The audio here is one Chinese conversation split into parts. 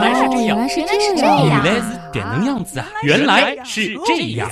原来是这样，原来是这原样，来是这样子啊！原来是这样。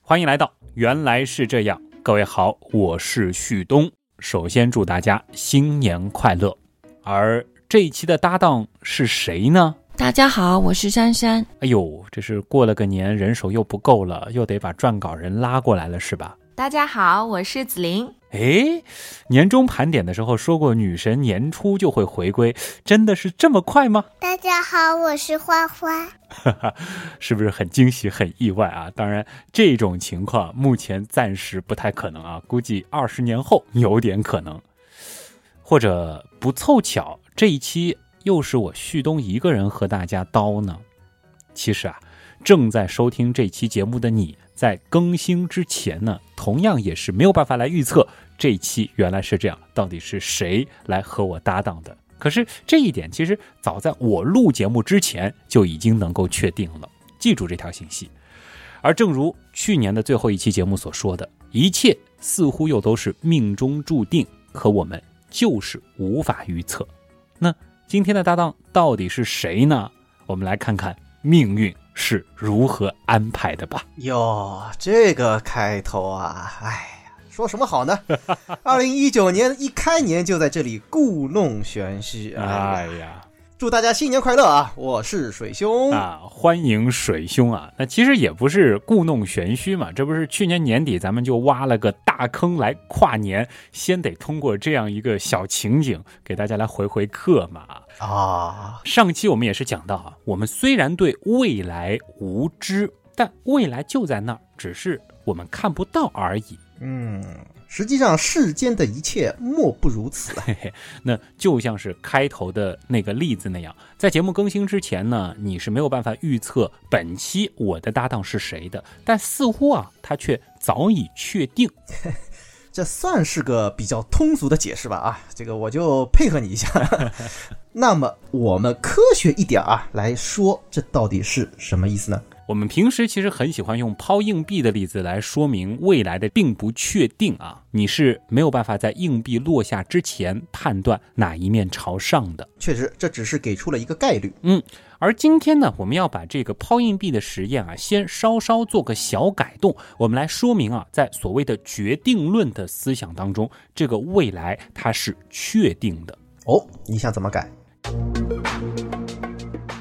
欢迎来到《原来是这样》，各位好，我是旭东。首先祝大家新年快乐。而这一期的搭档是谁呢？大家好，我是珊珊。哎呦，这是过了个年，人手又不够了，又得把撰稿人拉过来了，是吧？大家好，我是子琳。哎，年终盘点的时候说过，女神年初就会回归，真的是这么快吗？大家好，我是花花。哈哈，是不是很惊喜、很意外啊？当然，这种情况目前暂时不太可能啊，估计二十年后有点可能，或者不凑巧，这一期又是我旭东一个人和大家叨呢。其实啊，正在收听这期节目的你。在更新之前呢，同样也是没有办法来预测这一期原来是这样，到底是谁来和我搭档的？可是这一点其实早在我录节目之前就已经能够确定了，记住这条信息。而正如去年的最后一期节目所说的，一切似乎又都是命中注定，可我们就是无法预测。那今天的搭档到底是谁呢？我们来看看命运。是如何安排的吧？哟，这个开头啊，哎呀，说什么好呢？二零一九年一开年就在这里故弄玄虚，哎呀。祝大家新年快乐啊！我是水兄啊，欢迎水兄啊。那其实也不是故弄玄虚嘛，这不是去年年底咱们就挖了个大坑来跨年，先得通过这样一个小情景给大家来回回课嘛。啊，上期我们也是讲到啊，我们虽然对未来无知，但未来就在那儿，只是我们看不到而已。嗯。实际上，世间的一切莫不如此。嘿嘿，那就像是开头的那个例子那样，在节目更新之前呢，你是没有办法预测本期我的搭档是谁的，但似乎啊，他却早已确定。这算是个比较通俗的解释吧？啊，这个我就配合你一下。那么，我们科学一点啊来说，这到底是什么意思呢？我们平时其实很喜欢用抛硬币的例子来说明未来的并不确定啊，你是没有办法在硬币落下之前判断哪一面朝上的。确实，这只是给出了一个概率。嗯，而今天呢，我们要把这个抛硬币的实验啊，先稍稍做个小改动，我们来说明啊，在所谓的决定论的思想当中，这个未来它是确定的。哦，你想怎么改？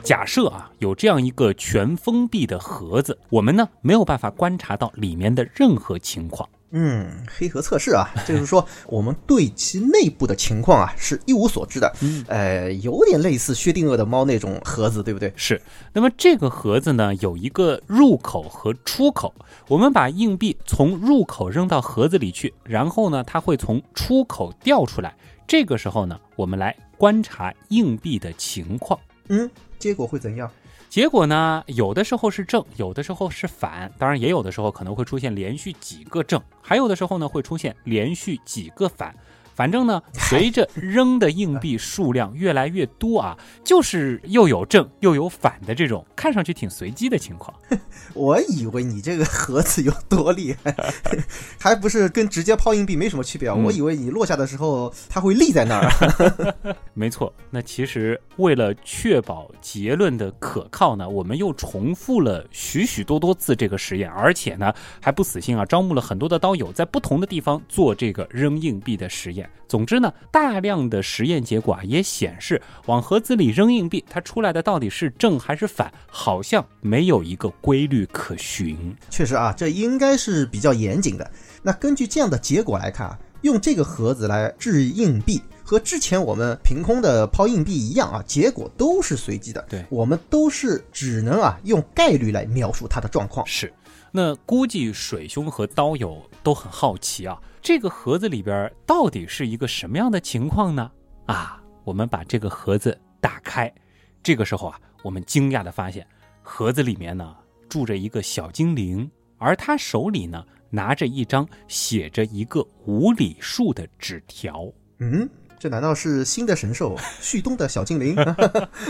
假设啊，有这样一个全封闭的盒子，我们呢没有办法观察到里面的任何情况。嗯，黑盒测试啊，就是说我们对其内部的情况啊是一无所知的。嗯，呃，有点类似薛定谔的猫那种盒子，对不对？是。那么这个盒子呢，有一个入口和出口，我们把硬币从入口扔到盒子里去，然后呢，它会从出口掉出来。这个时候呢，我们来观察硬币的情况。嗯。结果会怎样？结果呢？有的时候是正，有的时候是反，当然也有的时候可能会出现连续几个正，还有的时候呢会出现连续几个反。反正呢，随着扔的硬币数量越来越多啊，就是又有正又有反的这种看上去挺随机的情况。我以为你这个盒子有多厉害，还不是跟直接抛硬币没什么区别啊？我以为你落下的时候它会立在那儿。没错，那其实为了确保结论的可靠呢，我们又重复了许许多多次这个实验，而且呢还不死心啊，招募了很多的刀友在不同的地方做这个扔硬币的实验。总之呢，大量的实验结果啊也显示，往盒子里扔硬币，它出来的到底是正还是反，好像没有一个规律可循。确实啊，这应该是比较严谨的。那根据这样的结果来看啊，用这个盒子来掷硬币，和之前我们凭空的抛硬币一样啊，结果都是随机的。对，我们都是只能啊用概率来描述它的状况。是，那估计水兄和刀友都很好奇啊。这个盒子里边到底是一个什么样的情况呢？啊，我们把这个盒子打开，这个时候啊，我们惊讶的发现，盒子里面呢住着一个小精灵，而他手里呢拿着一张写着一个无理数的纸条。嗯，这难道是新的神兽旭东的小精灵？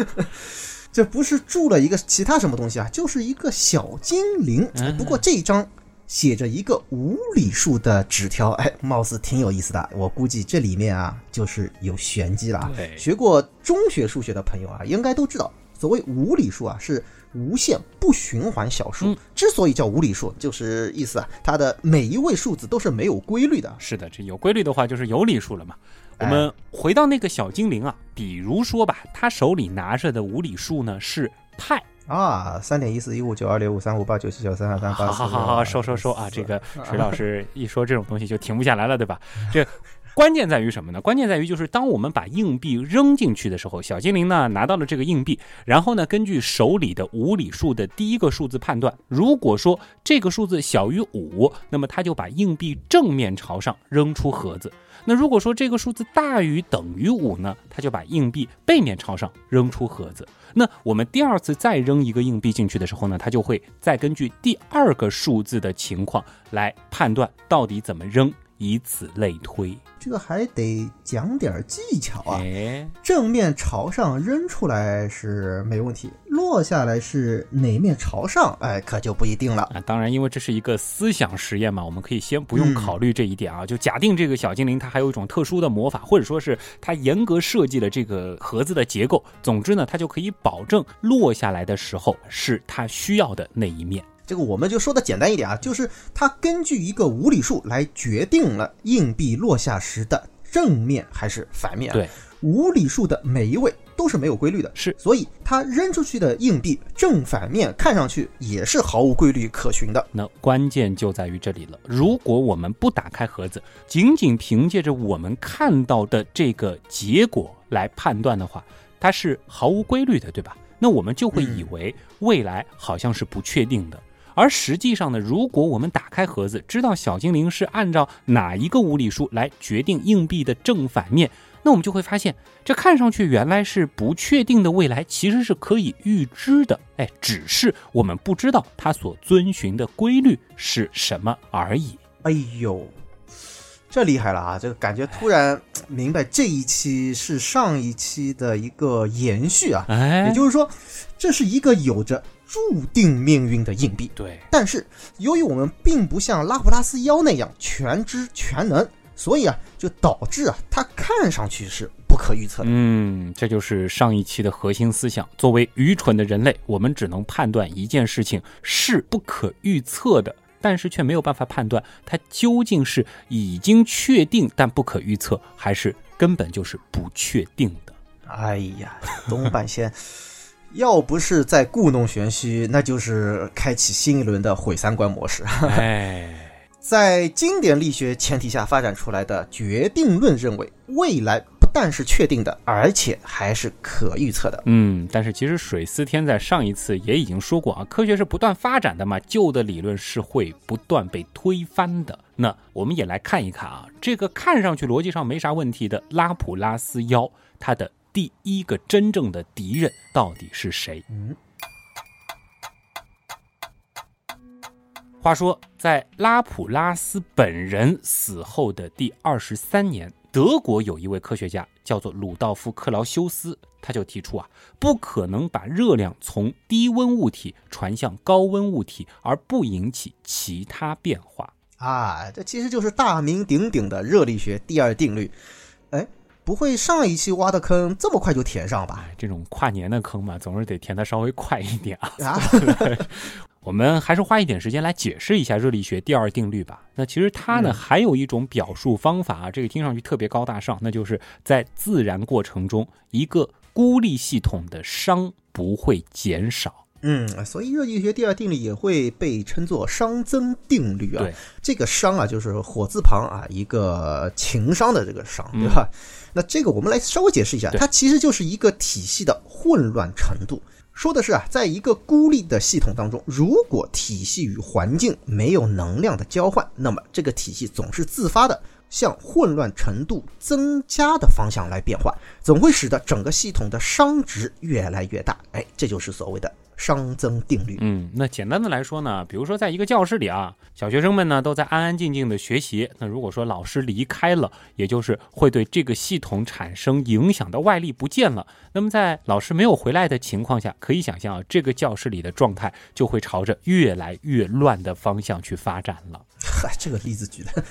这不是住了一个其他什么东西啊，就是一个小精灵。不过这一张。写着一个无理数的纸条，哎，貌似挺有意思的。我估计这里面啊，就是有玄机了。对学过中学数学的朋友啊，应该都知道，所谓无理数啊，是无限不循环小数。嗯之所以叫无理数，就是意思啊，它的每一位数字都是没有规律的。是的，这有规律的话就是有理数了嘛。我哎们回到那个小精灵啊，比如说吧，他手里拿着的无理数呢是派。啊，三点一四一五九二六五三五八九七九三二三八好好好，说说说啊！这个水老师一说这种东西就停不下来了，对吧？这关键在于什么呢？关键在于就是当我们把硬币扔进去的时候，小精灵呢拿到了这个硬币，然后呢根据手里的无理数的第一个数字判断，如果说这个数字小于五，那么他就把硬币正面朝上扔出盒子。那如果说这个数字大于等于五呢，他就把硬币背面朝上扔出盒子。那我们第二次再扔一个硬币进去的时候呢，他就会再根据第二个数字的情况来判断到底怎么扔，以此类推。这个还得讲点技巧啊。哎，正面朝上扔出来是没问题，落下来是哪面朝上，哎，可就不一定了。啊，当然，因为这是一个思想实验嘛，我们可以先不用考虑这一点啊。就假定这个小精灵它还有一种特殊的魔法，或者说是它严格设计了这个盒子的结构。总之呢，它就可以保证落下来的时候是它需要的那一面。这个我们就说的简单一点啊，就是它根据一个无理数来决定了硬币落下时的正面还是反面、啊。对，无理数的每一位都是没有规律的，是所以它扔出去的硬币正反面看上去也是毫无规律可循的。那关键就在于这里了。如果我们不打开盒子，仅仅凭借着我们看到的这个结果来判断的话，它是毫无规律的，对吧？那我们就会以为未来好像是不确定的。而实际上呢，如果我们打开盒子，知道小精灵是按照哪一个无理数来决定硬币的正反面，那我们就会发现，这看上去原来是不确定的未来，其实是可以预知的。哎，只是我们不知道它所遵循的规律是什么而已。哎呦，这厉害了啊！这个感觉突然明白这一期是上一期的一个延续啊。哎，也就是说，这是一个有着注定命运的硬币。对，但是由于我们并不像拉普拉斯妖那样全知全能，所以啊，就导致啊，它看上去是不可预测的。嗯，这就是上一期的核心思想。作为愚蠢的人类，我们只能判断一件事情是不可预测的，但是却没有办法判断它究竟是已经确定但不可预测，还是根本就是不确定的。哎呀，东半仙，要不是在故弄玄虚，那就是开启新一轮的毁三观模式。哎，在经典力学前提下发展出来的决定论认为，未来不但是确定的，而且还是可预测的。嗯，但是其实水司天在上一次也已经说过啊，科学是不断发展的嘛，旧的理论是会不断被推翻的。那我们也来看一看啊，这个看上去逻辑上没啥问题的拉普拉斯妖，它的第一个真正的敌人到底是谁？嗯，话说，在拉普拉斯本人死后的第二十三年，德国有一位科学家叫做鲁道夫·克劳修斯，他就提出啊，不可能把热量从低温物体传向高温物体而不引起其他变化。啊，这其实就是大名鼎鼎的热力学第二定律。哎，不会上一期挖的坑这么快就填上吧？哎，这种跨年的坑嘛，总是得填的稍微快一点啊。啊，我们还是花一点时间来解释一下热力学第二定律吧。那其实它呢、嗯还有一种表述方法啊，这个听上去特别高大上，那就是在自然过程中，一个孤立系统的熵不会减少。嗯，所以热力学第二定律也会被称作熵增定律啊。对，这个熵啊，就是火字旁啊一个情商的这个熵，对吧？那这个我们来稍微解释一下，它其实就是一个体系的混乱程度。说的是啊，在一个孤立的系统当中，如果体系与环境没有能量的交换，那么这个体系总是自发的向混乱程度增加的方向来变化，总会使得整个系统的熵值越来越大。哎，这就是所谓的熵增定律。嗯，那简单的来说呢，比如说在一个教室里啊，小学生们呢都在安安静静的学习。那如果说老师离开了，也就是会对这个系统产生影响的外力不见了。那么在老师没有回来的情况下，可以想象啊，这个教室里的状态就会朝着越来越乱的方向去发展了。嗨，这个例子举的，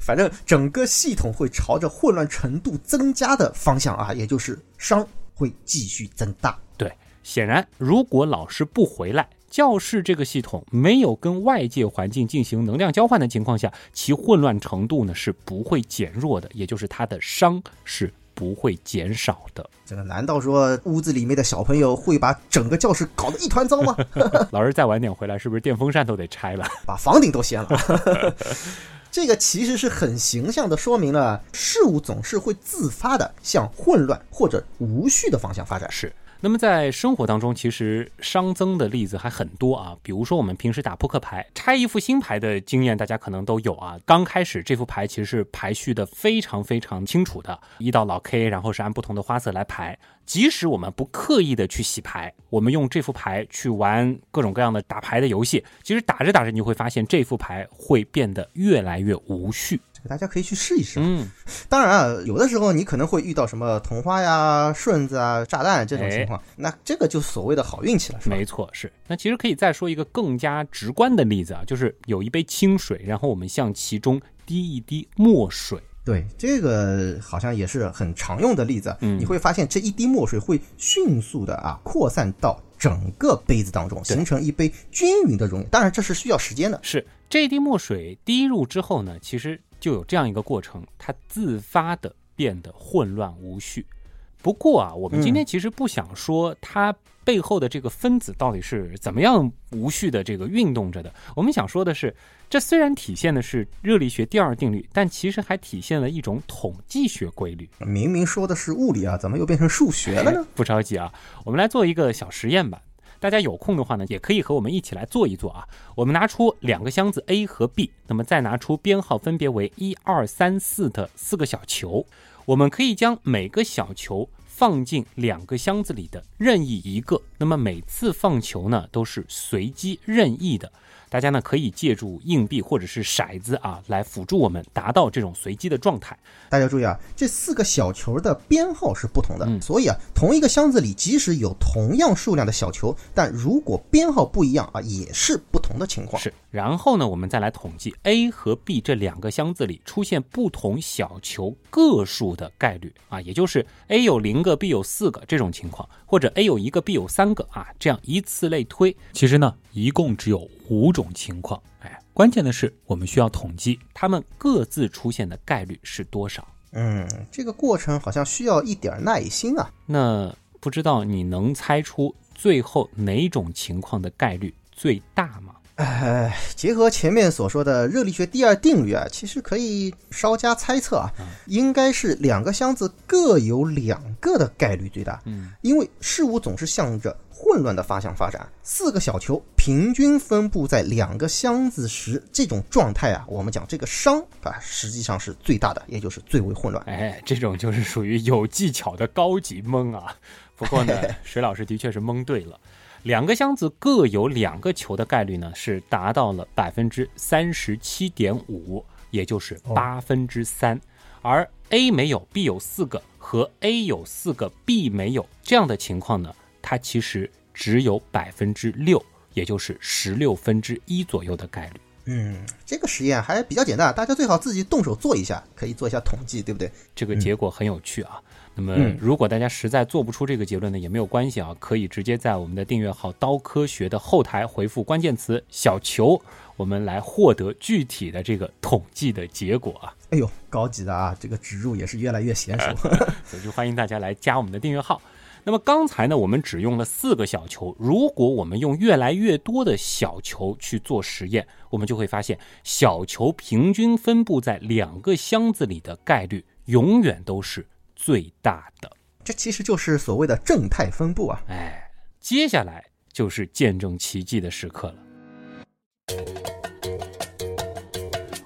反正整个系统会朝着混乱程度增加的方向啊，也就是熵会继续增大。对，显然如果老师不回来，教室这个系统没有跟外界环境进行能量交换的情况下，其混乱程度呢是不会减弱的，也就是它的伤是不会减少的。这个难道说屋子里面的小朋友会把整个教室搞得一团糟吗？老师再晚点回来，是不是电风扇都得拆了？把房顶都掀了。这个其实是很形象的说明了事物总是会自发的向混乱或者无序的方向发展。是。那么在生活当中，其实熵增的例子还很多啊。比如说我们平时打扑克牌，拆一副新牌的经验，大家可能都有啊。刚开始这副牌其实是排序的非常非常清楚的，一到老 K，然后是按不同的花色来排。即使我们不刻意的去洗牌，我们用这副牌去玩各种各样的打牌的游戏，其实打着打着，你会发现这副牌会变得越来越无序。这个大家可以去试一试。嗯，当然啊，有的时候你可能会遇到什么同花呀、顺子啊、炸弹这种情况，那这个就所谓的好运气了，是吧？没错，是。那其实可以再说一个更加直观的例子啊，就是有一杯清水，然后我们向其中滴一滴墨水。对，这个好像也是很常用的例子。嗯你会发现这一滴墨水会迅速的啊扩散到整个杯子当中，形成一杯均匀的溶液。当然，这是需要时间的。是这一滴墨水滴入之后呢，其实就有这样一个过程，它自发的变得混乱无序。不过啊，我们今天其实不想说它背后的这个分子到底是怎么样无序的这个运动着的。我们想说的是，这虽然体现的是热力学第二定律，但其实还体现了一种统计学规律。明明说的是物理啊，怎么又变成数学了呢？不着急啊，我们来做一个小实验吧。大家有空的话呢，也可以和我们一起来做一做啊。我们拿出两个箱子 A 和 B，那么再拿出编号分别为一二三四的四个小球，我们可以将每个小球放进两个箱子里的任意一个。那么每次放球呢，都是随机任意的。大家呢可以借助硬币或者是骰子啊，来辅助我们达到这种随机的状态。大家注意啊，这四个小球的编号是不同的，嗯所以啊，同一个箱子里即使有同样数量的小球，但如果编号不一样啊，也是不同的情况。是，然后呢，我们再来统计 A 和 B 这两个箱子里出现不同小球个数的概率啊，也就是 A 有零个，B 有四个这种情况，或者 A 有一个，B 有三个啊，这样依次类推。其实呢，一共只有五种情况。哎，关键的是我们需要统计它们各自出现的概率是多少。嗯，这个过程好像需要一点耐心啊。那不知道你能猜出最后哪种情况的概率最大吗？呃，结合前面所说的热力学第二定律啊，其实可以稍加猜测啊，应该是两个箱子各有两个的概率最大。嗯，因为事物总是向着混乱的方向发展，四个小球平均分布在两个箱子时，这种状态啊，我们讲这个熵啊，实际上是最大的，也就是最为混乱。哎，这种就是属于有技巧的高级蒙啊。不过呢，水老师的确是蒙对了。两个箱子各有两个球的概率呢，是达到了百分之三十七点五，也就是八分之三。而 A 没有，B 有四个，和 A 有四个，B 没有这样的情况呢，它其实只有百分之六，也就是十六分之一左右的概率。嗯，这个实验还比较简单，大家最好自己动手做一下，可以做一下统计，对不对？这个结果很有趣啊。那么嗯，如果大家实在做不出这个结论呢，也没有关系啊，可以直接在我们的订阅号“刀科学”的后台回复关键词“小球”，我们来获得具体的这个统计的结果啊。哎呦，高级的啊，这个植入也是越来越娴熟。所以就欢迎大家来加我们的订阅号。那么刚才呢，我们只用了四个小球，如果我们用越来越多的小球去做实验，我们就会发现，小球平均分布在两个箱子里的概率永远都是最大的。这其实就是所谓的正态分布啊。哎，接下来就是见证奇迹的时刻了。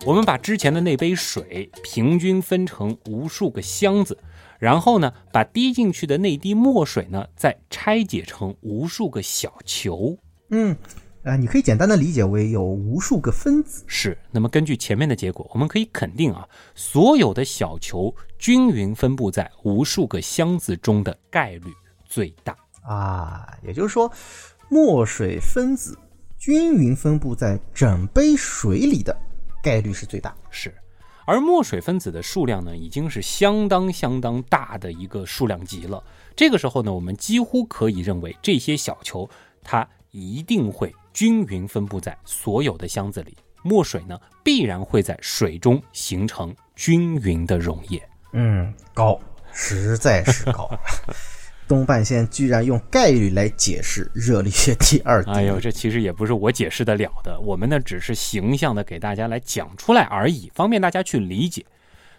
我们把之前的那杯水平均分成无数个箱子，然后呢，把滴进去的那滴墨水呢，再拆解成无数个小球。嗯，呃，你可以简单的理解为有无数个分子。是。那么根据前面的结果，我们可以肯定啊，所有的小球均匀分布在无数个箱子中的概率最大啊。也就是说，墨水分子均匀分布在整杯水里的。概率是最大，是，而墨水分子的数量呢，已经是相当相当大的一个数量级了。这个时候呢，我们几乎可以认为，这些小球它一定会均匀分布在所有的箱子里，墨水呢必然会在水中形成均匀的溶液。嗯，高，实在是高。东半仙居然用概率来解释热力学第二定律，哎呦，这其实也不是我解释得了的，我们呢只是形象的给大家来讲出来而已，方便大家去理解。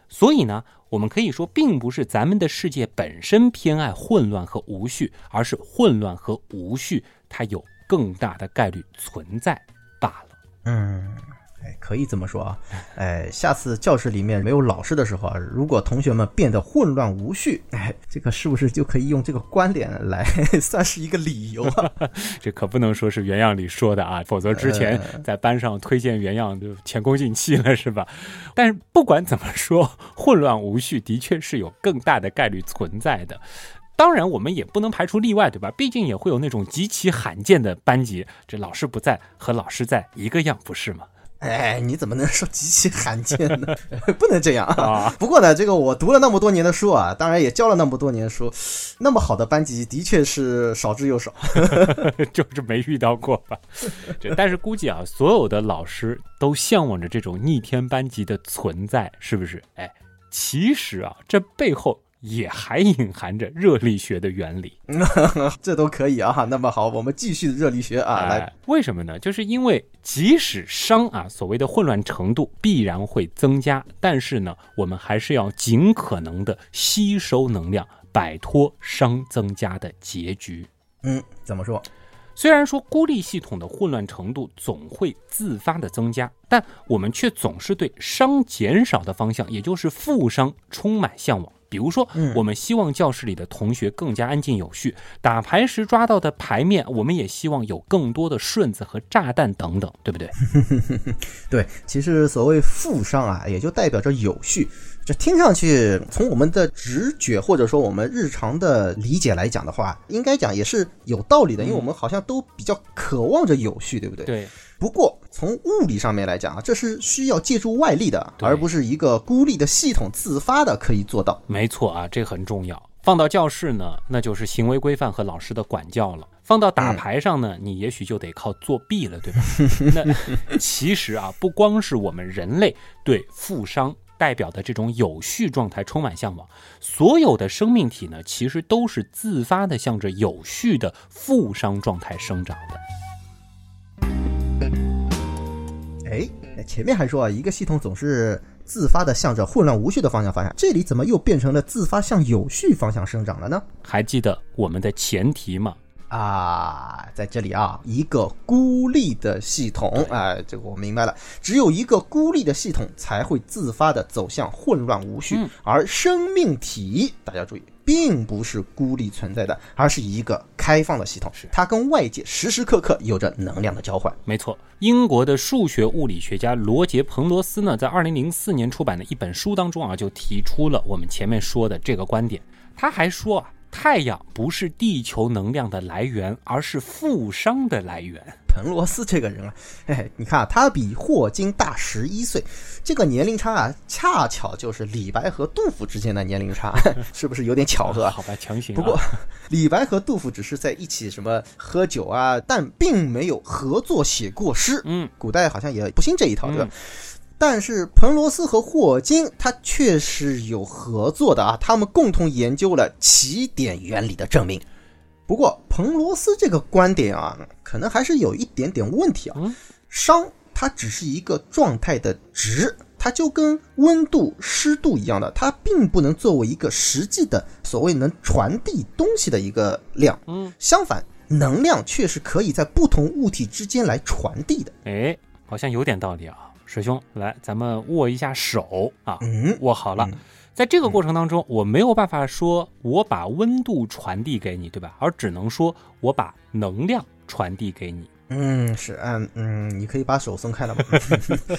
所以呢，我们可以说，并不是咱们的世界本身偏爱混乱和无序，而是混乱和无序它有更大的概率存在罢了。嗯。哎，可以这么说啊，哎，下次教室里面没有老师的时候啊，如果同学们变得混乱无序，哎，这个是不是就可以用这个观点来 算是一个理由啊？这可不能说是原样里说的啊，否则之前在班上推荐原样就前功尽弃了，是吧？但是不管怎么说，混乱无序的确是有更大的概率存在的。当然，我们也不能排除例外，对吧？毕竟也会有那种极其罕见的班级，这老师不在和老师在一个样，不是吗？哎，你怎么能说极其罕见呢？不能这样啊！不过呢，这个我读了那么多年的书啊，当然也教了那么多年书，那么好的班级的确是少之又少，就是没遇到过吧。但是估计啊，所有的老师都向往着这种逆天班级的存在，是不是？哎，其实啊，这背后。也还隐含着热力学的原理，这都可以啊。那么好，我们继续热力学啊。来，为什么呢？就是因为即使熵啊，所谓的混乱程度必然会增加，但是呢，我们还是要尽可能的吸收能量，摆脱熵增加的结局。嗯，怎么说？虽然说孤立系统的混乱程度总会自发的增加，但我们却总是对熵减少的方向，也就是负熵，充满向往。比如说，我们希望教室里的同学更加安静有序，打牌时抓到的牌面，我们也希望有更多的顺子和炸弹等等，对不对？对，其实所谓富商啊，也就代表着有序。这听上去，从我们的直觉或者说我们日常的理解来讲的话，应该讲也是有道理的，因为我们好像都比较渴望着有序，对不对？对。不过从物理上面来讲啊，这是需要借助外力的，而不是一个孤立的系统自发的可以做到。没错啊，这很重要。放到教室呢，那就是行为规范和老师的管教了；放到打牌上呢，你也许就得靠作弊了，对吧？那其实啊，不光是我们人类对富商代表的这种有序状态充满向往，所有的生命体呢，其实都是自发的向着有序的富商状态生长的。哎，前面还说啊，一个系统总是自发的向着混乱无序的方向发展，这里怎么又变成了自发向有序方向生长了呢？还记得我们的前提吗？啊，在这里啊，一个孤立的系统，哎，这个我明白了，只有一个孤立的系统才会自发的走向混乱无序，而生命体，大家注意。并不是孤立存在的，而是一个开放的系统，它跟外界时时刻刻有着能量的交换。没错，英国的数学物理学家罗杰·彭罗斯呢，在二零零四年出版的一本书当中啊，就提出了我们前面说的这个观点。他还说啊。太阳不是地球能量的来源，而是富商的来源。彭罗斯这个人啊，嘿，你看啊他比霍金大十一岁，这个年龄差啊，恰巧就是李白和杜甫之间的年龄差，是不是有点巧合？好吧，强行。不过，李白和杜甫只是在一起什么喝酒啊，但并没有合作写过诗。嗯，古代好像也不兴这一套，对吧？但是彭罗斯和霍金他确实有合作的啊，他们共同研究了起点原理的证明。不过彭罗斯这个观点啊，可能还是有一点点问题啊。熵它只是一个状态的值，它就跟温度、湿度一样的，它并不能作为一个实际的所谓能传递东西的一个量。嗯，相反，能量却是可以在不同物体之间来传递的。哎，好像有点道理啊。水兄，来，咱们握一下手啊，嗯，握好了。嗯在这个过程当中，我没有办法说我把温度传递给你，对吧？而只能说我把能量传递给你。嗯，是，嗯嗯，你可以把手松开了吗？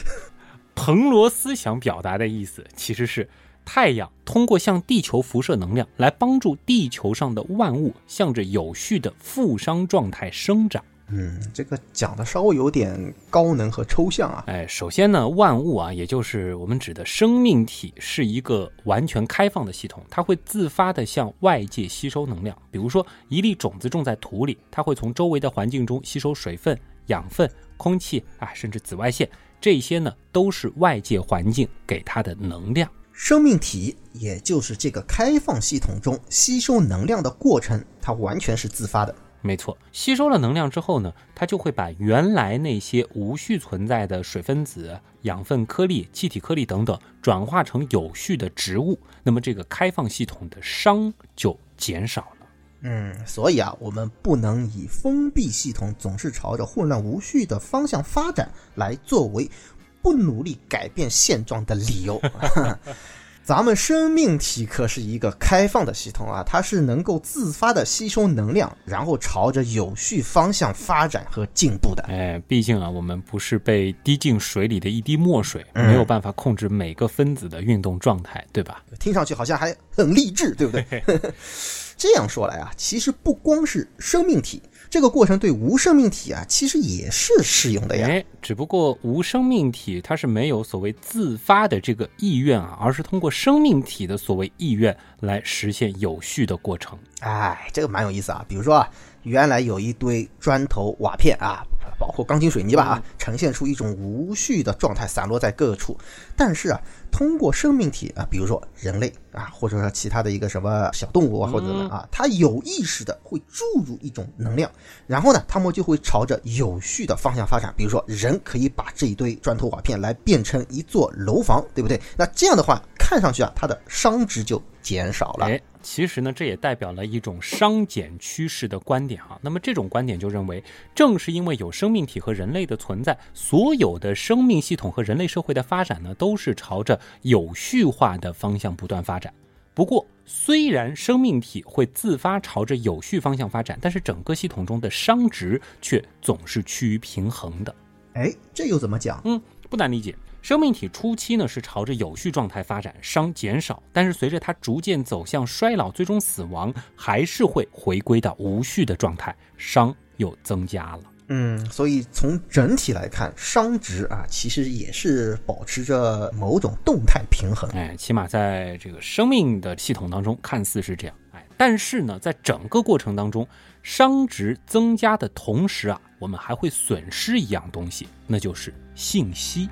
彭罗斯想表达的意思其实是，太阳通过向地球辐射能量来帮助地球上的万物向着有序的负伤状态生长。嗯，这个讲的稍微有点高能和抽象啊。哎，首先呢，万物啊，也就是我们指的生命体，是一个完全开放的系统，它会自发的向外界吸收能量。比如说，一粒种子种在土里，它会从周围的环境中吸收水分、养分、空气啊，甚至紫外线，这些呢都是外界环境给它的能量。生命体也就是这个开放系统中吸收能量的过程，它完全是自发的。没错，吸收了能量之后呢，它就会把原来那些无序存在的水分子、养分颗粒、气体颗粒等等，转化成有序的植物。那么这个开放系统的熵就减少了。嗯，所以啊，我们不能以封闭系统总是朝着混乱无序的方向发展来作为不努力改变现状的理由。咱们生命体可是一个开放的系统啊，它是能够自发的吸收能量，然后朝着有序方向发展和进步的。哎，毕竟啊，我们不是被滴进水里的一滴墨水，嗯没有办法控制每个分子的运动状态，对吧？听上去好像还很励志，对不对？这样说来啊，其实不光是生命体，这个过程对无生命体啊，其实也是适用的呀。哎，只不过无生命体它是没有所谓自发的这个意愿啊，而是通过生命体的所谓意愿来实现有序的过程。哎，这个蛮有意思啊。比如说啊，原来有一堆砖头、瓦片啊，包括钢筋水泥吧啊，呈现出一种无序的状态，散落在各处。但是啊，通过生命体啊，比如说人类啊，或者说其他的一个什么小动物啊，或者啊，它有意识的会注入一种能量，然后呢，它们就会朝着有序的方向发展。比如说，人可以把这一堆砖头瓦片来变成一座楼房，对不对？那这样的话，看上去啊，它的熵值就减少了。哎，其实呢，这也代表了一种熵减趋势的观点啊。那么这种观点就认为，正是因为有生命体和人类的存在，所有的生命系统和人类社会的发展呢，都是朝着有序化的方向不断发展。不过，虽然生命体会自发朝着有序方向发展，但是整个系统中的熵值却总是趋于平衡的。哎，这又怎么讲？嗯，不难理解。生命体初期呢是朝着有序状态发展，熵减少，但是随着它逐渐走向衰老，最终死亡，还是会回归到无序的状态，熵又增加了。嗯，所以从整体来看，熵值啊，其实也是保持着某种动态平衡。哎，起码在这个生命的系统当中，看似是这样。哎，但是呢，在整个过程当中，熵值增加的同时啊，我们还会损失一样东西，那就是信息。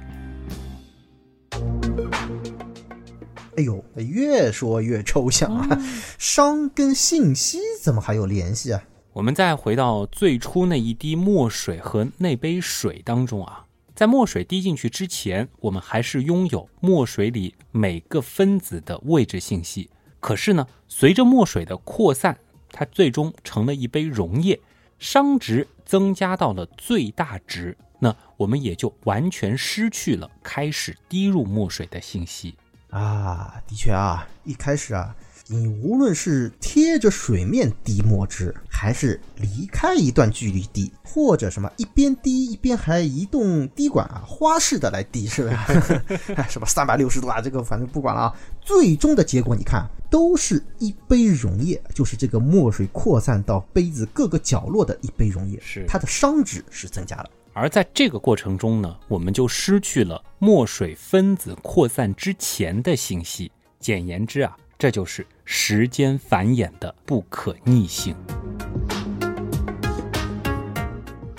哎呦，越说越抽象啊！商跟信息怎么还有联系啊？我们再回到最初那一滴墨水和那杯水当中啊，在墨水滴进去之前，我们还是拥有墨水里每个分子的位置信息。可是呢，随着墨水的扩散，它最终成了一杯溶液，熵值增加到了最大值，那我们也就完全失去了开始滴入墨水的信息。啊，的确啊，一开始啊，你无论是贴着水面滴墨汁，还是离开一段距离滴，或者什么一边滴一边还移动滴管啊，花式的来滴，是吧？什么三百六十度啊，这个反正不管了啊。最终的结果你看，都是一杯溶液，就是这个墨水扩散到杯子各个角落的一杯溶液，是它的熵值是增加了。而在这个过程中呢，我们就失去了墨水分子扩散之前的信息。简言之啊，这就是时间繁衍的不可逆性。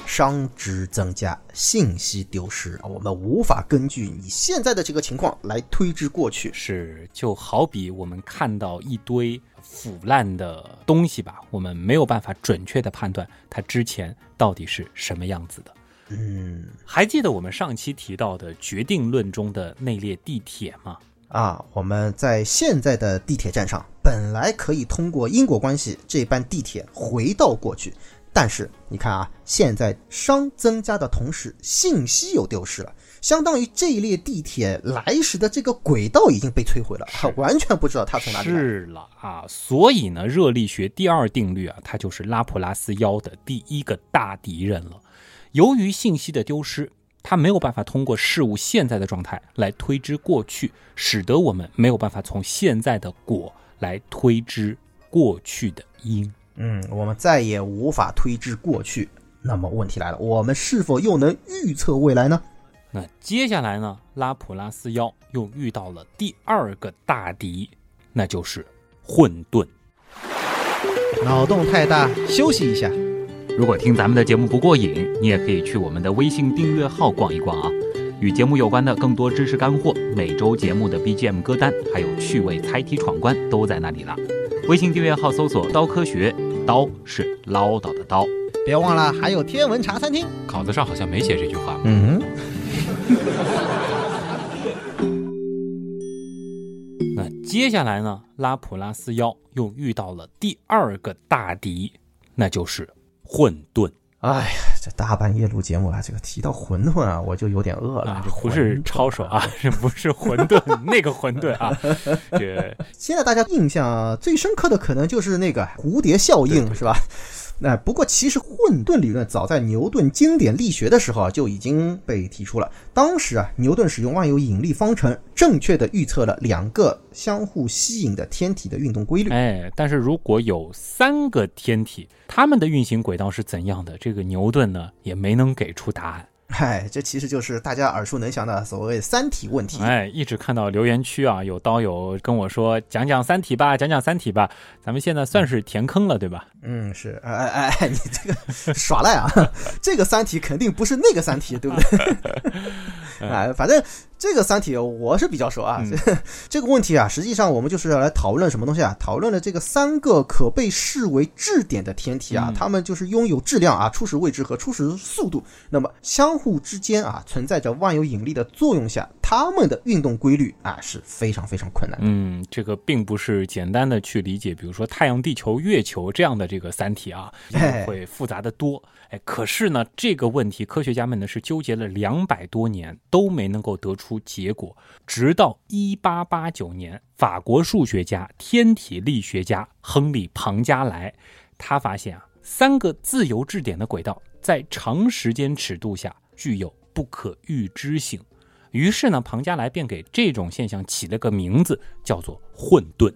熵值增加，信息丢失，我们无法根据你现在的这个情况来推知过去。是，就好比我们看到一堆腐烂的东西吧，我们没有办法准确的判断它之前到底是什么样子的。嗯还记得我们上期提到的决定论中的那列地铁吗？啊，我们在现在的地铁站上，本来可以通过因果关系这班地铁回到过去，但是你看啊，现在熵增加的同时，信息又丢失了。相当于这一列地铁来时的这个轨道已经被摧毁了，完全不知道它从哪里来。是了啊，所以呢，热力学第二定律啊，它就是拉普拉斯妖的第一个大敌人了。由于信息的丢失，它没有办法通过事物现在的状态来推知过去，使得我们没有办法从现在的果来推知过去的因。嗯，我们再也无法推知过去。那么问题来了，我们是否又能预测未来呢？那接下来呢，拉普拉斯妖又遇到了第二个大敌，那就是混沌。脑洞太大，休息一下。如果听咱们的节目不过瘾，你也可以去我们的微信订阅号逛一逛啊。与节目有关的更多知识干货，每周节目的 BGM 歌单，还有趣味猜题闯关都在那里了。微信订阅号搜索“刀科学”，刀是唠叨的刀。别忘了还有天文茶餐厅，稿子上好像没写这句话。嗯。那接下来呢？拉普拉斯妖又遇到了第二个大敌，那就是。混沌，哎呀，这大半夜录节目啊，这个提到馄饨啊，我就有点饿了。不是抄手啊，这不是馄饨，那个馄饨啊。这现在大家印象最深刻的可能就是那个蝴蝶效应，是吧？那不过，其实混沌理论早在牛顿经典力学的时候啊就已经被提出了。当时啊，牛顿使用万有引力方程，正确的预测了两个相互吸引的天体的运动规律。哎，但是如果有三个天体，它们的运行轨道是怎样的？这个牛顿呢也没能给出答案。嗨，这其实就是大家耳熟能详的所谓三体问题。哎，一直看到留言区啊，有刀友跟我说讲讲三体吧，讲讲三体吧。咱们现在算是填坑了，对吧？嗯，是。哎哎哎，你这个 耍赖啊！这个三体肯定不是那个三体，对不对？哎，反正。这个三体我是比较熟啊，这个问题啊，实际上我们就是要来讨论什么东西啊？讨论了这个三个可被视为质点的天体啊，它们就是拥有质量啊、初始位置和初始速度，那么相互之间啊存在着万有引力的作用下，它们的运动规律啊是非常非常困难。嗯，这个并不是简单的去理解，比如说太阳、地球、月球这样的这个三体啊，会复杂的多。哎，哎可是呢，这个问题科学家们呢是纠结了两百多年都没能够得出结果，直到一八八九年，法国数学家、天体力学家亨利·庞加莱，他发现啊，三个自由质点的轨道在长时间尺度下具有不可预知性，于是呢，庞加莱便给这种现象起了个名字，叫做混沌。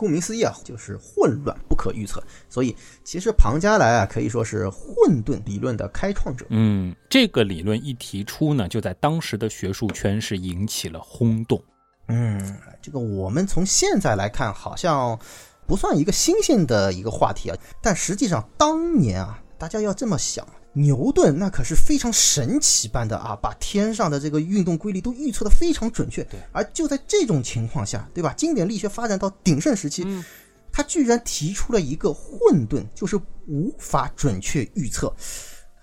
顾名思义啊，就是混乱不可预测。所以，其实庞加莱啊，可以说是混沌理论的开创者。嗯，这个理论一提出呢，就在当时的学术圈是引起了轰动。嗯，这个我们从现在来看，好像不算一个新鲜的一个话题啊。但实际上，当年啊，大家要这么想。牛顿那可是非常神奇般的啊，把天上的这个运动规律都预测的非常准确。对，而就在这种情况下，对吧？经典力学发展到鼎盛时期，他居然提出了一个混沌，就是无法准确预测。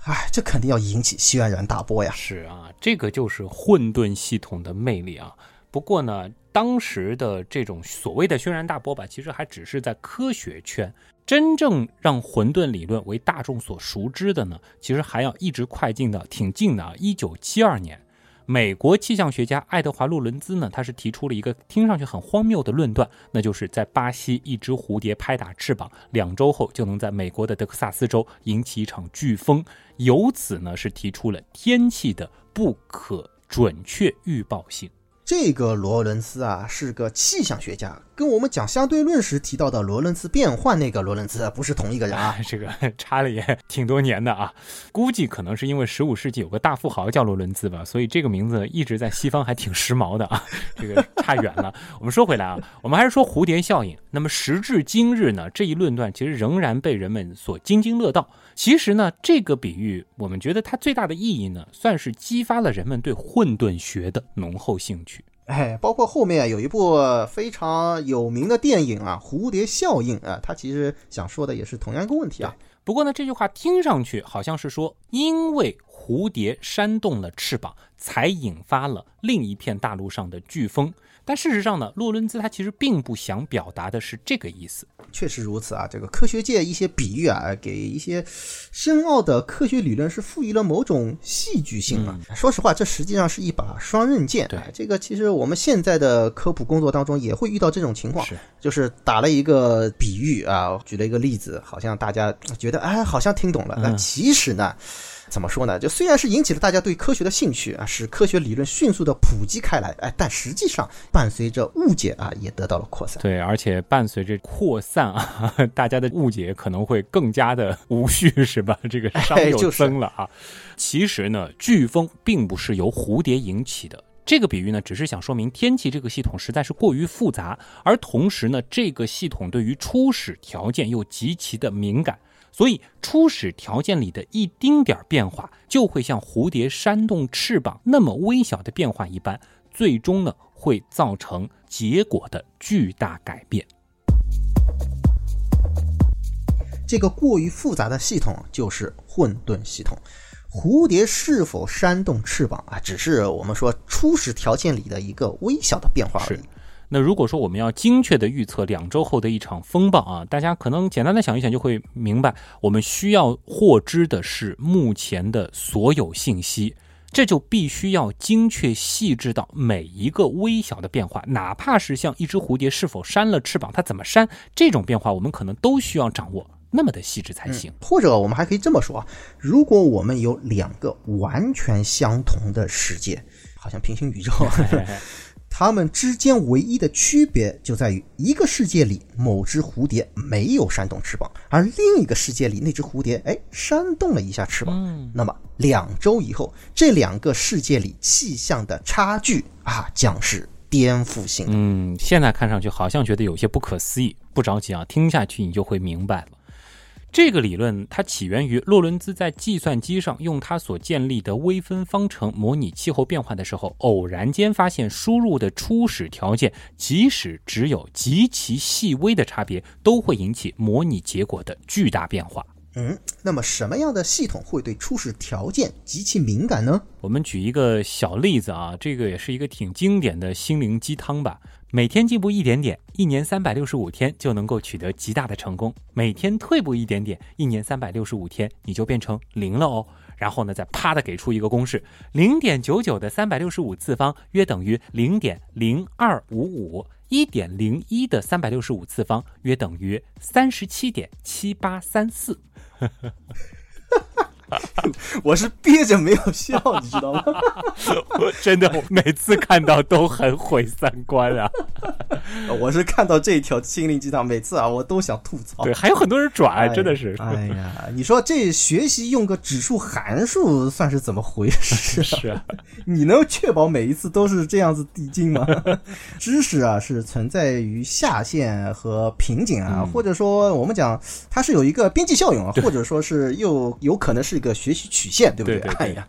哎，这肯定要引起轩然大波呀！是啊，这个就是混沌系统的魅力啊。不过呢，当时的这种所谓的轩然大波吧，其实还只是在科学圈。真正让混沌理论为大众所熟知的呢，其实还要一直快进的挺近的啊！一九七二年，美国气象学家爱德华·洛伦兹呢，他是提出了一个听上去很荒谬的论断，那就是在巴西一只蝴蝶拍打翅膀，两周后就能在美国的德克萨斯州引起一场飓风，由此呢是提出了天气的不可准确预报性。这个罗伦斯啊是个气象学家，跟我们讲相对论时提到的罗伦斯变换那个罗伦斯不是同一个人啊，这个差了也挺多年的啊，估计可能是因为十五世纪有个大富豪叫罗伦兹吧，所以这个名字一直在西方还挺时髦的啊，这个差远了。我们说回来啊，我们还是说蝴蝶效应。那么时至今日呢，这一论断其实仍然被人们所津津乐道。其实呢，这个比喻我们觉得它最大的意义呢，算是激发了人们对混沌学的浓厚兴趣。哎，包括后面有一部非常有名的电影啊，《蝴蝶效应》啊，它其实想说的也是同样一个问题啊。不过呢，这句话听上去好像是说，因为蝴蝶扇动了翅膀，才引发了另一片大陆上的飓风。但事实上呢，洛伦兹他其实并不想表达的是这个意思。确实如此啊，这个科学界一些比喻啊，给一些深奥的科学理论是赋予了某种戏剧性嘛。说实话，这实际上是一把双刃剑。对，这个其实我们现在的科普工作当中也会遇到这种情况，是就是打了一个比喻啊，举了一个例子，好像大家觉得哎，好像听懂了，那其实呢？怎么说呢？就虽然是引起了大家对科学的兴趣啊，使科学理论迅速的普及开来，哎，但实际上伴随着误解啊，也得到了扩散。对，而且伴随着扩散啊，大家的误解可能会更加的无序，是吧？这个伤又增了啊。其实呢，飓风并不是由蝴蝶引起的。这个比喻呢，只是想说明天气这个系统实在是过于复杂，而同时呢，这个系统对于初始条件又极其的敏感。所以，初始条件里的一丁点变化，就会像蝴蝶扇动翅膀那么微小的变化一般，最终呢会造成结果的巨大改变。这个过于复杂的系统就是混沌系统。蝴蝶是否扇动翅膀啊，只是我们说初始条件里的一个微小的变化而已。那如果说我们要精确的预测两周后的一场风暴啊，大家可能简单的想一想就会明白，我们需要获知的是目前的所有信息，这就必须要精确细致到每一个微小的变化，哪怕是像一只蝴蝶是否扇了翅膀，它怎么扇，这种变化我们可能都需要掌握那么的细致才行。或者我们还可以这么说啊，如果我们有两个完全相同的世界，好像平行宇宙。它们之间唯一的区别就在于，一个世界里某只蝴蝶没有扇动翅膀，而另一个世界里那只蝴蝶哎扇动了一下翅膀。那么两周以后，这两个世界里气象的差距啊，将是颠覆性的。嗯，现在看上去好像觉得有些不可思议，不着急啊，听下去你就会明白了。这个理论它起源于洛伦兹在计算机上用他所建立的微分方程模拟气候变化的时候，偶然间发现输入的初始条件，即使只有极其细微的差别，都会引起模拟结果的巨大变化。嗯，那么什么样的系统会对初始条件极其敏感呢？我们举一个小例子啊，这个也是一个挺经典的心灵鸡汤吧。每天进步一点点，一年三百六十五天就能够取得极大的成功。每天退步一点点，一年三百六十五天你就变成零了哦。然后呢，再啪的给出一个公式：零点九九的三百六十五次方约等于零点零二五五，一点零一的三百六十五次方约等于三十七点七八三四。我是憋着没有笑，你知道吗？我真的每次看到都很毁三观啊！我是看到这一条心灵鸡汤，每次啊我都想吐槽。对，还有很多人转，真的是。哎呀，你说这学习用个指数函数算是怎么回事？是，你能确保每一次都是这样子递进吗？知识啊是存在于下限和瓶颈啊，或者说我们讲它是有一个边际效用啊，或者说是又有可能是。这个学习曲线，对不对？哎呀，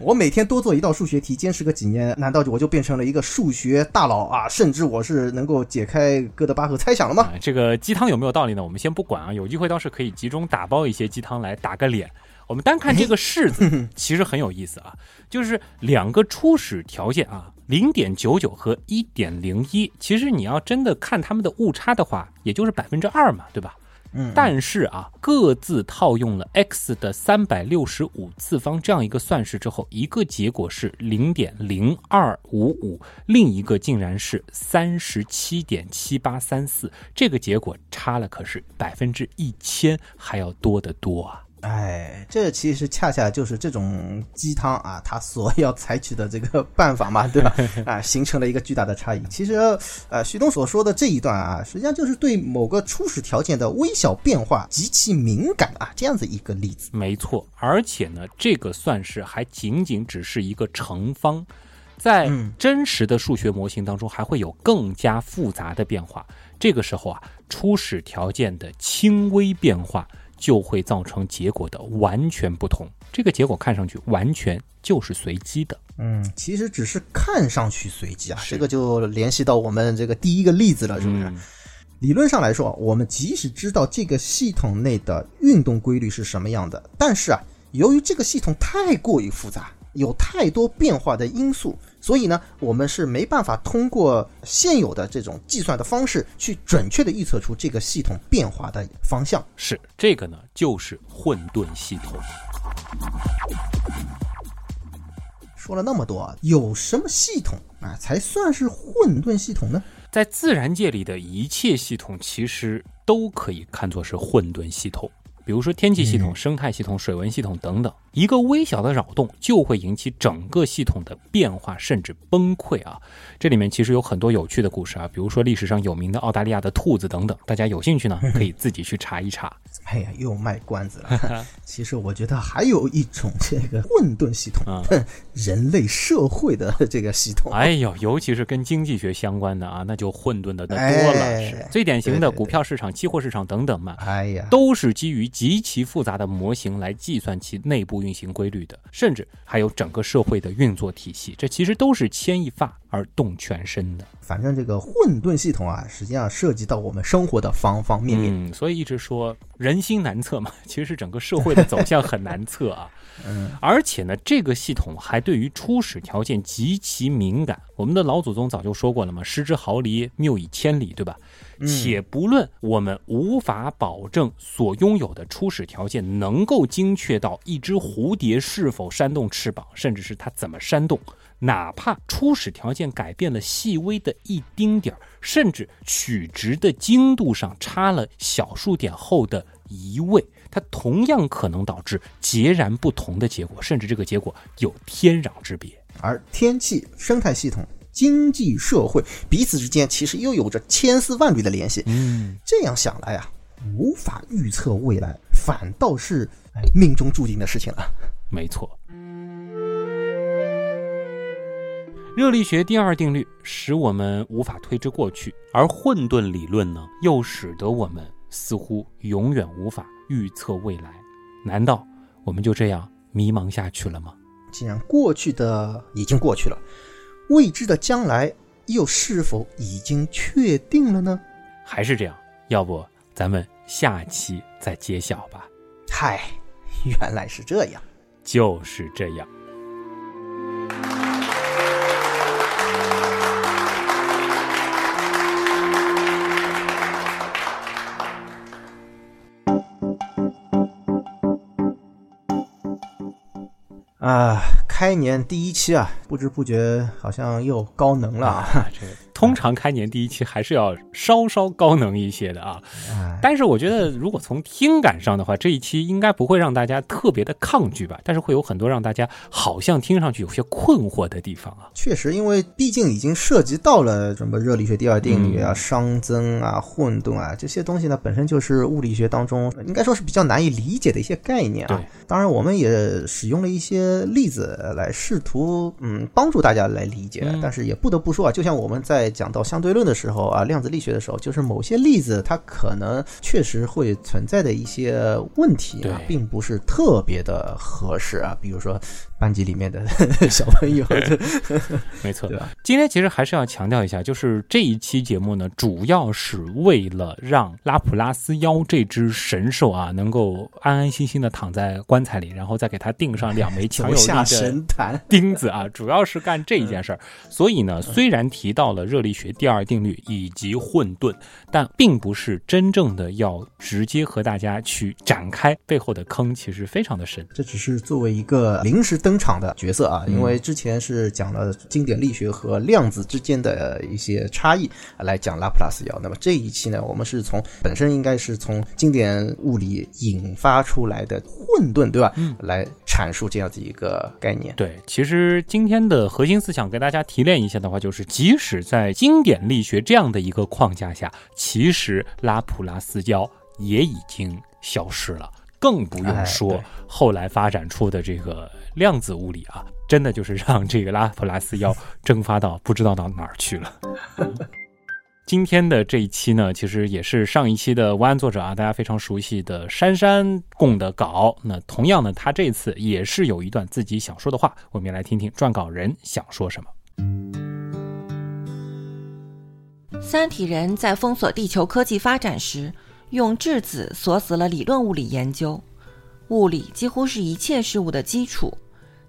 我每天多做一道数学题，坚持个几年，难道我就变成了一个数学大佬啊？甚至我是能够解开哥德巴赫猜想了吗？这个鸡汤有没有道理呢？我们先不管啊，有机会倒是可以集中打包一些鸡汤来打个脸。我们单看这个式子，其实很有意思啊，就是两个初始条件啊，零点九九和一点零一，其实你要真的看它们的误差的话，也就是百分之二嘛，对吧？但是啊，各自套用了 x 的三百六十五次方这样一个算式之后，一个结果是零点零二五五，另一个竟然是三十七点七八三四，这个结果差了可是百分之一千还要多得多啊！哎，这其实恰恰就是这种鸡汤啊，他所要采取的这个办法嘛，对吧？啊，形成了一个巨大的差异。其实，呃，徐东所说的这一段啊，实际上就是对某个初始条件的微小变化极其敏感啊，这样子一个例子。没错，而且呢，这个算式还仅仅只是一个乘方，在真实的数学模型当中，还会有更加复杂的变化。这个时候啊，初始条件的轻微变化。就会造成结果的完全不同，这个结果看上去完全就是随机的。嗯，其实只是看上去随机啊，这个就联系到我们这个第一个例子了，是不是？理论上来说，我们即使知道这个系统内的运动规律是什么样的，但是啊，由于这个系统太过于复杂，有太多变化的因素。所以呢，我们是没办法通过现有的这种计算的方式去准确的预测出这个系统变化的方向。是这个呢，就是混沌系统。说了那么多，有什么系统啊才算是混沌系统呢？在自然界里的一切系统，其实都可以看作是混沌系统。比如说天气系统、生态系统、水文系统等等，一个微小的扰动就会引起整个系统的变化，甚至崩溃啊！这里面其实有很多有趣的故事啊，比如说历史上有名的澳大利亚的兔子等等，大家有兴趣呢，可以自己去查一查。哎呀，又卖关子了。其实我觉得还有一种这个混沌系统，人类社会的这个系统。哎呦，尤其是跟经济学相关的啊，那就混沌的多了。是最典型的股票市场、期货市场等等嘛。哎呀，都是基于极其复杂的模型来计算其内部运行规律的，甚至还有整个社会的运作体系。这其实都是牵一发而动全身的。反正这个混沌系统啊，实际上涉及到我们生活的方方面面。嗯，所以一直说人心难测嘛，其实是整个社会的走向很难测啊。嗯，而且呢，这个系统还对于初始条件极其敏感。我们的老祖宗早就说过了嘛，“失之毫厘，谬以千里”，对吧？且不论我们无法保证所拥有的初始条件能够精确到一只蝴蝶是否扇动翅膀，甚至是它怎么扇动，哪怕初始条件改变了细微的一丁点儿，甚至取值的精度上差了小数点后的一位，它同样可能导致截然不同的结果，甚至这个结果有天壤之别。而天气、生态系统。经济社会彼此之间其实又有着千丝万缕的联系。嗯，这样想来啊，无法预测未来，反倒是命中注定的事情了。没错。热力学第二定律使我们无法推知过去，而混沌理论呢，又使得我们似乎永远无法预测未来。难道我们就这样迷茫下去了吗？既然过去的已经过去了。未知的将来又是否已经确定了呢？还是这样？要不咱们下期再揭晓吧。嗨，原来是这样，就是这样。啊。开年第一期啊，不知不觉好像又高能了啊！这通常开年第一期还是要稍稍高能一些的啊。但是我觉得，如果从听感上的话，这一期应该不会让大家特别的抗拒吧？但是会有很多让大家好像听上去有些困惑的地方啊。确实，因为毕竟已经涉及到了什么热力学第二定律啊、熵增啊、混沌啊这些东西呢，本身就是物理学当中应该说是比较难以理解的一些概念啊。当然，我们也使用了一些例子。来试图嗯帮助大家来理解，但是也不得不说啊，就像我们在讲到相对论的时候啊，量子力学的时候，就是某些例子它可能确实会存在的一些问题啊，并不是特别的合适啊，比如说。班级里面的 小朋友，没错。今天其实还是要强调一下，就是这一期节目呢，主要是为了让拉普拉斯妖这只神兽啊，能够安安心心的躺在棺材里，然后再给它钉上两枚强有力的钉子啊，主要是干这一件事儿。所以呢，虽然提到了热力学第二定律以及混沌，但并不是真正的要直接和大家去展开背后的坑，其实非常的深。这只是作为一个临时登场的角色啊，因为之前是讲了经典力学和量子之间的一些差异来讲拉普拉斯妖。那么这一期呢，我们是从本身应该是从经典物理引发出来的混沌，对吧？嗯，来阐述这样子一个概念。对，其实今天的核心思想给大家提炼一下的话，就是即使在经典力学这样的一个框架下，其实拉普拉斯妖也已经消失了。更不用说后来发展出的这个量子物理啊，真的就是让这个拉普拉斯要 蒸发到不知道到哪儿去了。今天的这一期呢，其实也是上一期的文案作者啊，大家非常熟悉的珊珊供的稿。那同样呢，他这次也是有一段自己想说的话，我们也来听听撰稿人想说什么。三体人在封锁地球科技发展时。用质子锁死了理论物理研究，物理几乎是一切事物的基础。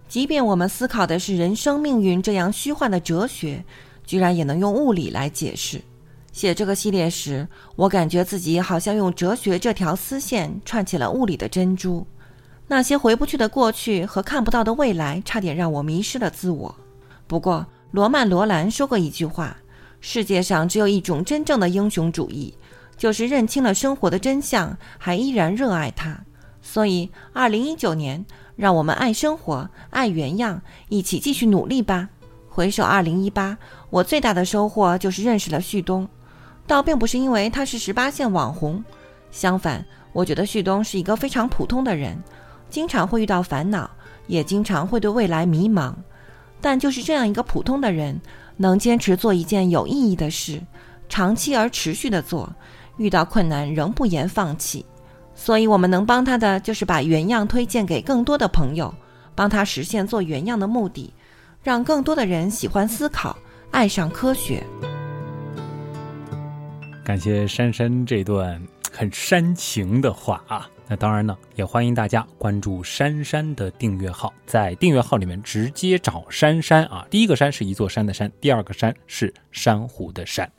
即便我们思考的是人生命运这样虚幻的哲学，居然也能用物理来解释。写这个系列时，我感觉自己好像用哲学这条丝线串起了物理的珍珠。那些回不去的过去和看不到的未来，差点让我迷失了自我。不过，罗曼·罗兰说过一句话：“世界上只有一种真正的英雄主义，就是认清了生活的真相，还依然热爱它。”所以，二零一九年。让我们爱生活，爱原样，一起继续努力吧。回首二零一八，我最大的收获就是认识了旭东，倒并不是因为他是十八线网红，相反，我觉得旭东是一个非常普通的人，经常会遇到烦恼，也经常会对未来迷茫，但就是这样一个普通的人，能坚持做一件有意义的事，长期而持续的做，遇到困难仍不言放弃。所以，我们能帮他的就是把原样推荐给更多的朋友，帮他实现做原样的目的，让更多的人喜欢思考，爱上科学。感谢珊珊这段很煽情的话啊！那当然呢，也欢迎大家关注珊珊的订阅号，在订阅号里面直接找珊珊啊。第一个山是一座山的山，第二个山是珊瑚的珊。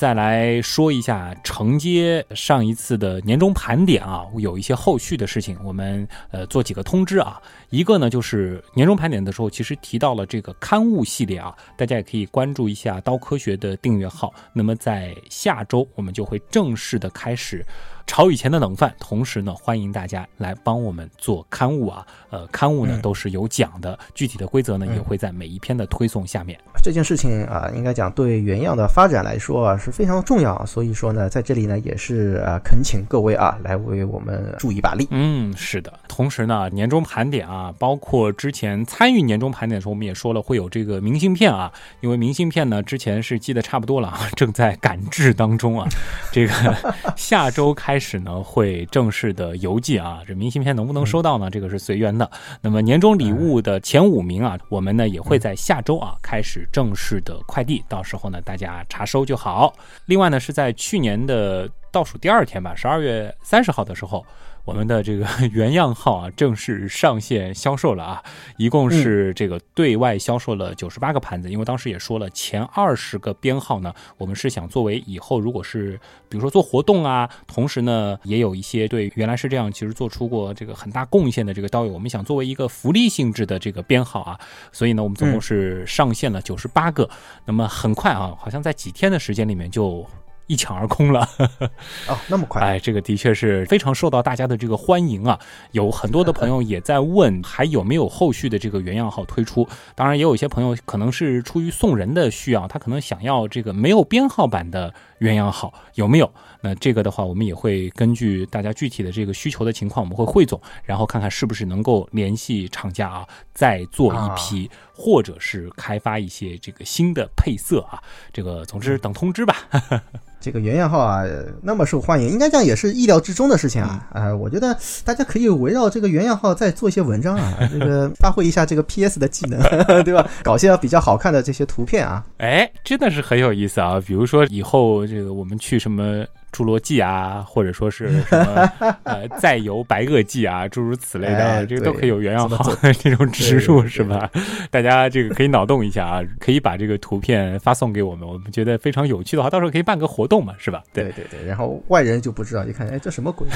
再来说一下承接上一次的年终盘点啊，有一些后续的事情，我们呃做几个通知啊。一个呢就是年终盘点的时候，其实提到了这个刊物系列啊，大家也可以关注一下刀科学的订阅号。那么在下周我们就会正式的开始。炒以前的冷饭，同时呢，欢迎大家来帮我们做刊物啊。呃，刊物呢都是有奖的，具体的规则呢也会在每一篇的推送下面。这件事情啊，应该讲对原样的发展来说啊是非常重要，所以说呢，在这里呢也是啊恳请各位啊来为我们助一把力。嗯，是的。同时呢，年终盘点啊，包括之前参与年终盘点的时候，我们也说了会有这个明信片啊，因为明信片呢之前是寄的差不多了啊，正在赶制当中啊。这个 下周开。始呢会正式的邮寄啊，这明信片能不能收到呢？这个是随缘的。那么年终礼物的前五名啊，我们呢也会在下周啊开始正式的快递，到时候呢大家查收就好。另外呢是在去年的倒数第二天吧，十二月三十号的时候。我们的这个 原样号啊，正式上线销售了啊！一共是这个对外销售了九十八个盘子，因为当时也说了，前二十个编号呢，我们是想作为以后如果是比如说做活动啊，同时呢也有一些对原来是这样，其实做出过这个很大贡献的这个刀友，我们想作为一个福利性质的这个编号啊，所以呢，我们总共是上线了九十八个。那么很快啊，好像在几天的时间里面就。一抢而空了，哦，那么快！哎，这个的确是非常受到大家的这个欢迎啊！有很多的朋友也在问，还有没有后续的这个原样号推出？当然，也有一些朋友可能是出于送人的需要，他可能想要这个没有编号版的原样号，有没有？那这个的话，我们也会根据大家具体的这个需求的情况，我们会汇总，然后看看是不是能够联系厂家啊，再做一批，或者是开发一些这个新的配色啊。这个总之等通知吧。这个原样号啊，那么受欢迎，应该讲也是意料之中的事情啊。啊，我觉得大家可以围绕这个原样号再做一些文章啊，这个 发挥一下这个 PS 的技能，对吧？搞些比较好看的这些图片啊。哎，真的是很有意思啊。比如说以后这个我们去什么。侏罗纪啊，或者说是 什么呃，再游白垩纪啊，诸如此类的，这个都可以有原样号 这种植入是吧？大家这个可以脑洞一下啊，可以把这个图片发送给我们，我们觉得非常有趣的话，到时候可以办个活动嘛，是吧？对对对，然后外人就不知道，一看，哎，这什么鬼？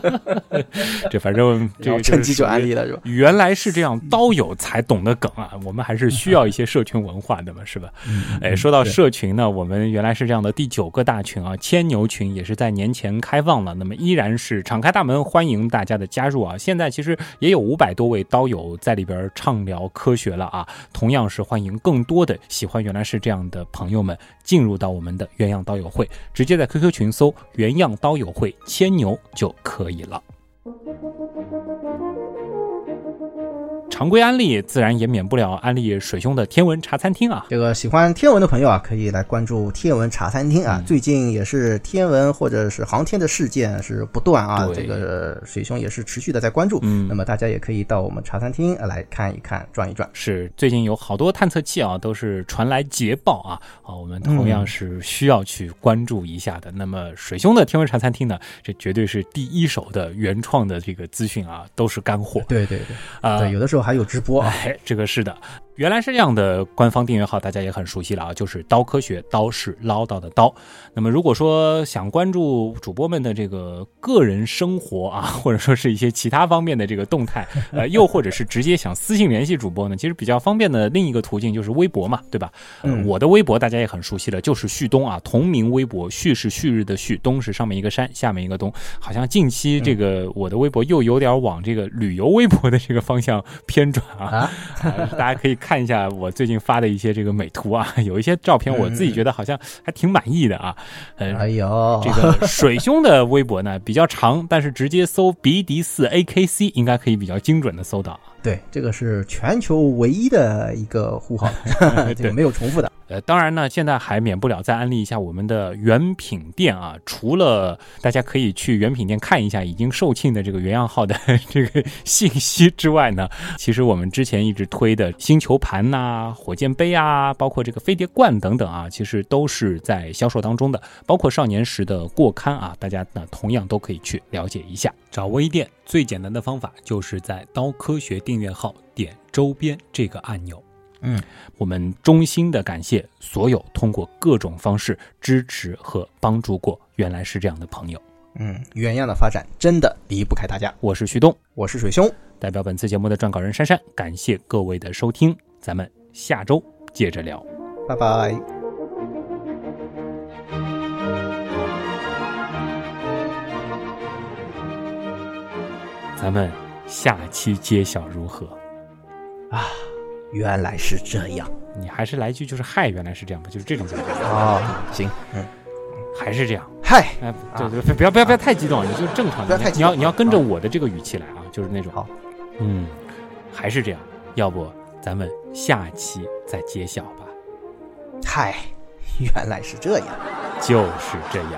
这反正这个趁机就安利了是吧？原来是这样，刀友才懂的梗啊，我们还是需要一些社群文化的嘛，是吧？哎，说到社群呢，我们原来是这样的第九个大群啊，牵牛。群也是在年前开放了，那么依然是敞开大门，欢迎大家的加入啊！现在其实也有五百多位刀友在里边畅聊科学了啊，同样是欢迎更多的喜欢原来是这样的朋友们进入到我们的原样刀友会，直接在 QQ 群搜“原样刀友会牵牛”就可以了。常规安利，自然也免不了安利水兄的天文茶餐厅啊。这个喜欢天文的朋友啊，可以来关注天文茶餐厅啊。嗯最近也是天文或者是航天的事件是不断啊，这个水兄也是持续的在关注。嗯那么大家也可以到我们茶餐厅呃来看一看、转一转。是最近有好多探测器啊，都是传来捷报啊啊，我们同样是需要去关注一下的。那么水兄的天文茶餐厅呢，这绝对是第一手的原创的这个资讯啊，都是干货对对对，啊。对，有的时候还还有直播啊。哎，这个是的，原来是这样的官方订阅号，大家也很熟悉了啊，就是刀科学，刀是唠叨的刀。那么如果说想关注主播们的这个个人生活啊，或者说是一些其他方面的这个动态，呃，又或者是直接想私信联系主播呢，其实比较方便的另一个途径就是微博嘛，对吧？我的微博大家也很熟悉了，就是旭东啊，同名微博，旭是旭日的旭，东是上面一个山，下面一个东。好像近期这个我的微博又有点往这个旅游微博的这个方向偏转啊。啊呃大家可以看一下我最近发的一些这个美图啊，有一些照片我自己觉得好像还挺满意的啊。嗯，哎呦，这个水兄的微博呢比较长，但是直接搜 BD 四 AKC 应该可以比较精准的搜到。对，这个是全球唯一的一个呼号，这个没有重复的。呃，当然呢，现在还免不了再安利一下我们的原品店啊。除了大家可以去原品店看一下已经售罄的这个原样号的 这个信息之外呢，其实我们之前一直推的星球盘呐、火箭杯啊，包括这个飞碟罐等等啊，其实都是在销售当中的。包括少年时的过刊啊，大家呢同样都可以去了解一下。找微店最简单的方法就是在刀科学订阅号点周边这个按钮。嗯，我们衷心的感谢所有通过各种方式支持和帮助过原来是这样的朋友。嗯，原样的发展真的离不开大家。我是旭东，我是水兄，代表本次节目的撰稿人珊珊，感谢各位的收听，咱们下周接着聊。拜拜。咱们下期揭晓如何？啊，原来是这样你还是来一句就是嗨，原来是这样吧，就是这种感觉，啊！行，嗯，还是这样。嗨，哎，对对，不要不要不要太激动，你就正常的，不要太你要你要跟着我的这个语气来啊，就是那种好，嗯，还是这样，要不咱们下期再揭晓吧，嗨，原来是这样。就是这样。